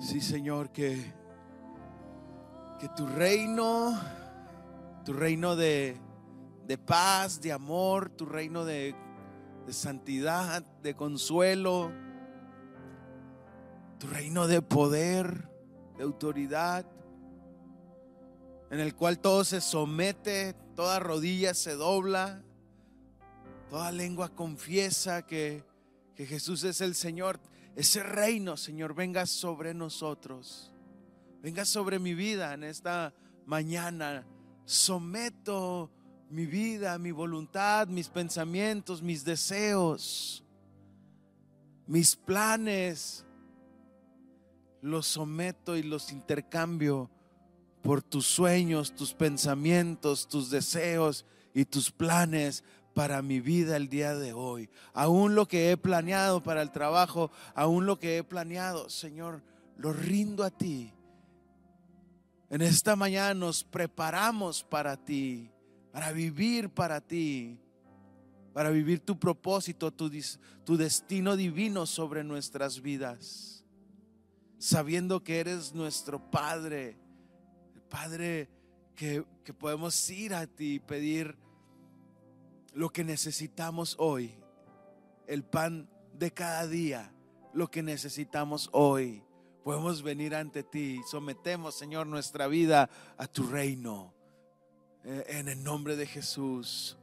Sí, Señor, que, que tu reino, tu reino de, de paz, de amor, tu reino de, de santidad, de consuelo, tu reino de poder, de autoridad, en el cual todo se somete, toda rodilla se dobla, toda lengua confiesa que, que Jesús es el Señor. Ese reino, Señor, venga sobre nosotros. Venga sobre mi vida en esta mañana. Someto mi vida, mi voluntad, mis pensamientos, mis deseos, mis planes. Los someto y los intercambio por tus sueños, tus pensamientos, tus deseos y tus planes para mi vida el día de hoy. Aún lo que he planeado para el trabajo, aún lo que he planeado, Señor, lo rindo a ti. En esta mañana nos preparamos para ti, para vivir para ti, para vivir tu propósito, tu, destino divino sobre nuestras vidas, sabiendo que eres nuestro Padre, el Padre que podemos ir a ti y pedir lo que necesitamos hoy, el pan de cada día, lo que necesitamos hoy. Podemos venir ante ti, sometemos, Señor, nuestra vida a tu reino, eh, en el nombre de Jesús.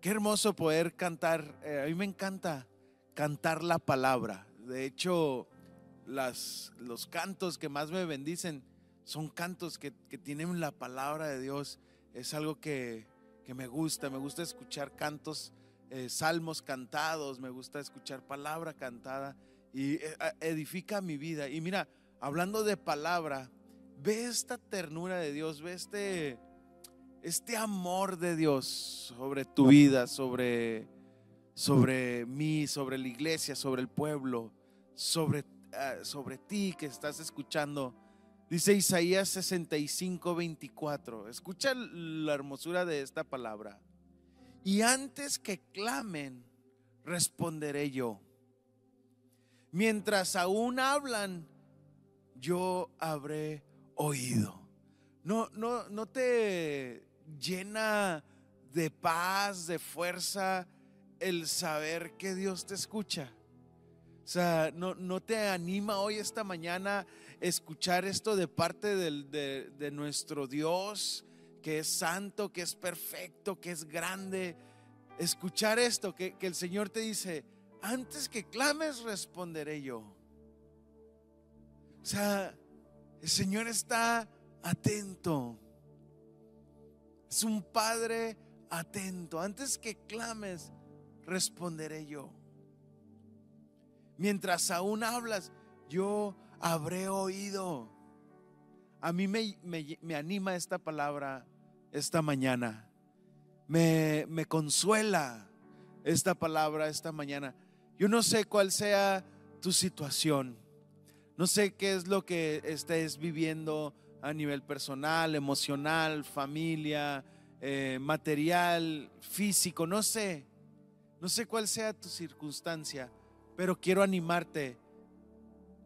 Qué hermoso poder cantar, eh, a mí me encanta cantar la palabra. De hecho, las, los cantos que más me bendicen son cantos que, que tienen la palabra de Dios. Es algo que, que me gusta, me gusta escuchar cantos, eh, salmos cantados, me gusta escuchar palabra cantada y eh, edifica mi vida. Y mira, hablando de palabra, ve esta ternura de Dios, ve este, este amor de Dios sobre tu vida, sobre, sobre mí, sobre la iglesia, sobre el pueblo, sobre, ah, sobre ti que estás escuchando Dice Isaías 65, 24. Escucha la hermosura de esta palabra. Y antes que clamen, responderé yo. Mientras aún hablan, yo habré oído. No, no, no te llena de paz, de fuerza el saber que Dios te escucha. O sea, no, no te anima hoy esta mañana escuchar esto de parte de, nuestro Dios, que es santo, que es perfecto, que es grande. Escuchar esto, que, que el Señor te dice, antes que clames, responderé yo. O sea, el Señor está atento. Es un Padre atento. Antes que clames, responderé yo. Mientras aún hablas, yo habré oído. A mí me, anima esta palabra esta mañana. Me, me consuela esta palabra esta mañana. Yo no sé cuál sea tu situación. No sé qué es lo que estés viviendo a nivel personal, emocional, familia, eh, material, físico. No sé. No sé cuál sea tu circunstancia, pero quiero animarte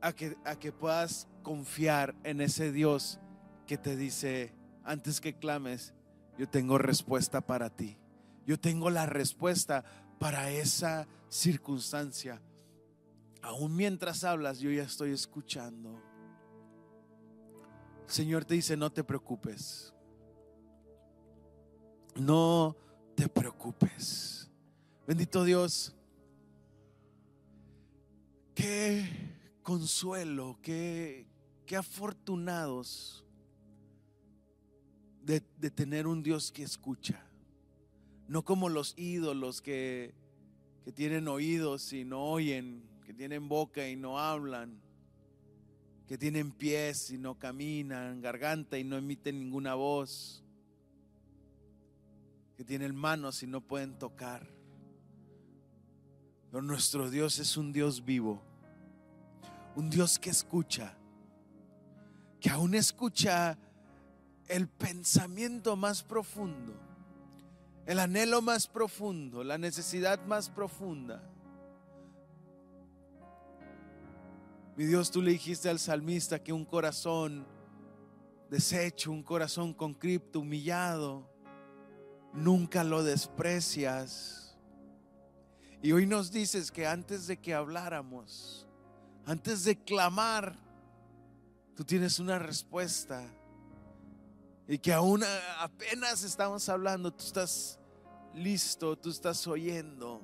a que, a que puedas confiar en ese Dios que te dice, antes que clames, yo tengo respuesta para ti. Yo tengo la respuesta para esa circunstancia. Aún mientras hablas, yo ya estoy escuchando. El Señor te dice, no te preocupes. No te preocupes. Bendito Dios. Que consuelo, qué, afortunados de, tener un Dios que escucha. No como los ídolos que, que tienen oídos y no oyen, que tienen boca y no hablan, que tienen pies y no caminan, garganta y no emiten ninguna voz, que tienen manos y no pueden tocar. Pero nuestro Dios es un Dios vivo un Dios que escucha, que aún escucha el pensamiento más profundo, el anhelo más profundo, la necesidad más profunda. Mi Dios, tú le dijiste al salmista que un corazón deshecho, un corazón con cripto, humillado, nunca lo desprecias. Y hoy nos dices que antes de que habláramos, antes de clamar, tú tienes una respuesta. Y que aún apenas estamos hablando, tú estás listo, tú estás oyendo.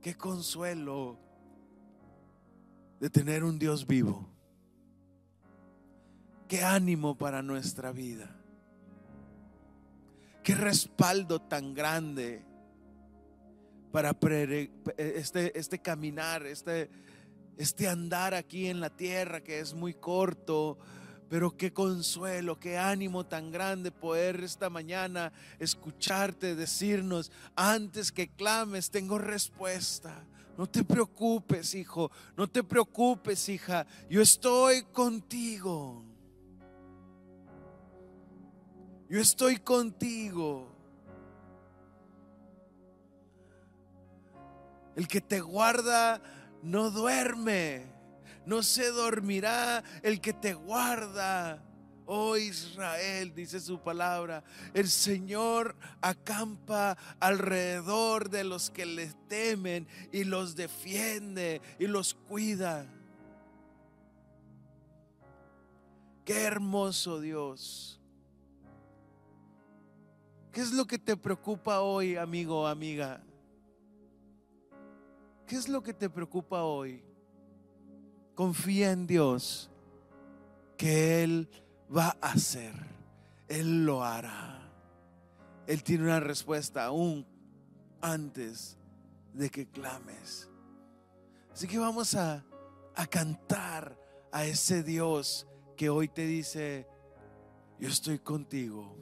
Qué consuelo de tener un Dios vivo. Qué ánimo para nuestra vida. Qué respaldo tan grande para este, este caminar, este, este andar aquí en la tierra que es muy corto, pero qué consuelo, qué ánimo tan grande poder esta mañana escucharte decirnos, antes que clames, tengo respuesta. No te preocupes, hijo, no te preocupes, hija, yo estoy contigo. Yo estoy contigo. El que te guarda no duerme no se dormirá el que te guarda. Oh Israel, dice su palabra, el Señor acampa alrededor de los que le temen y los defiende y los cuida. Qué hermoso Dios. ¿Qué es lo que te preocupa hoy, amigo o amiga? ¿Qué es lo que te preocupa hoy? confía en Dios que Él va a hacer. Él lo hará. Él tiene una respuesta aún antes de que clames. Así que vamos a, a cantar a ese Dios que hoy te dice, yo estoy contigo.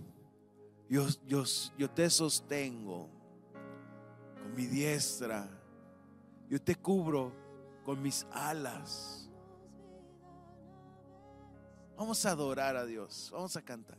Yo, yo, yo te sostengo con mi diestra. Yo te cubro con mis alas. Vamos a adorar a Dios, vamos a cantar.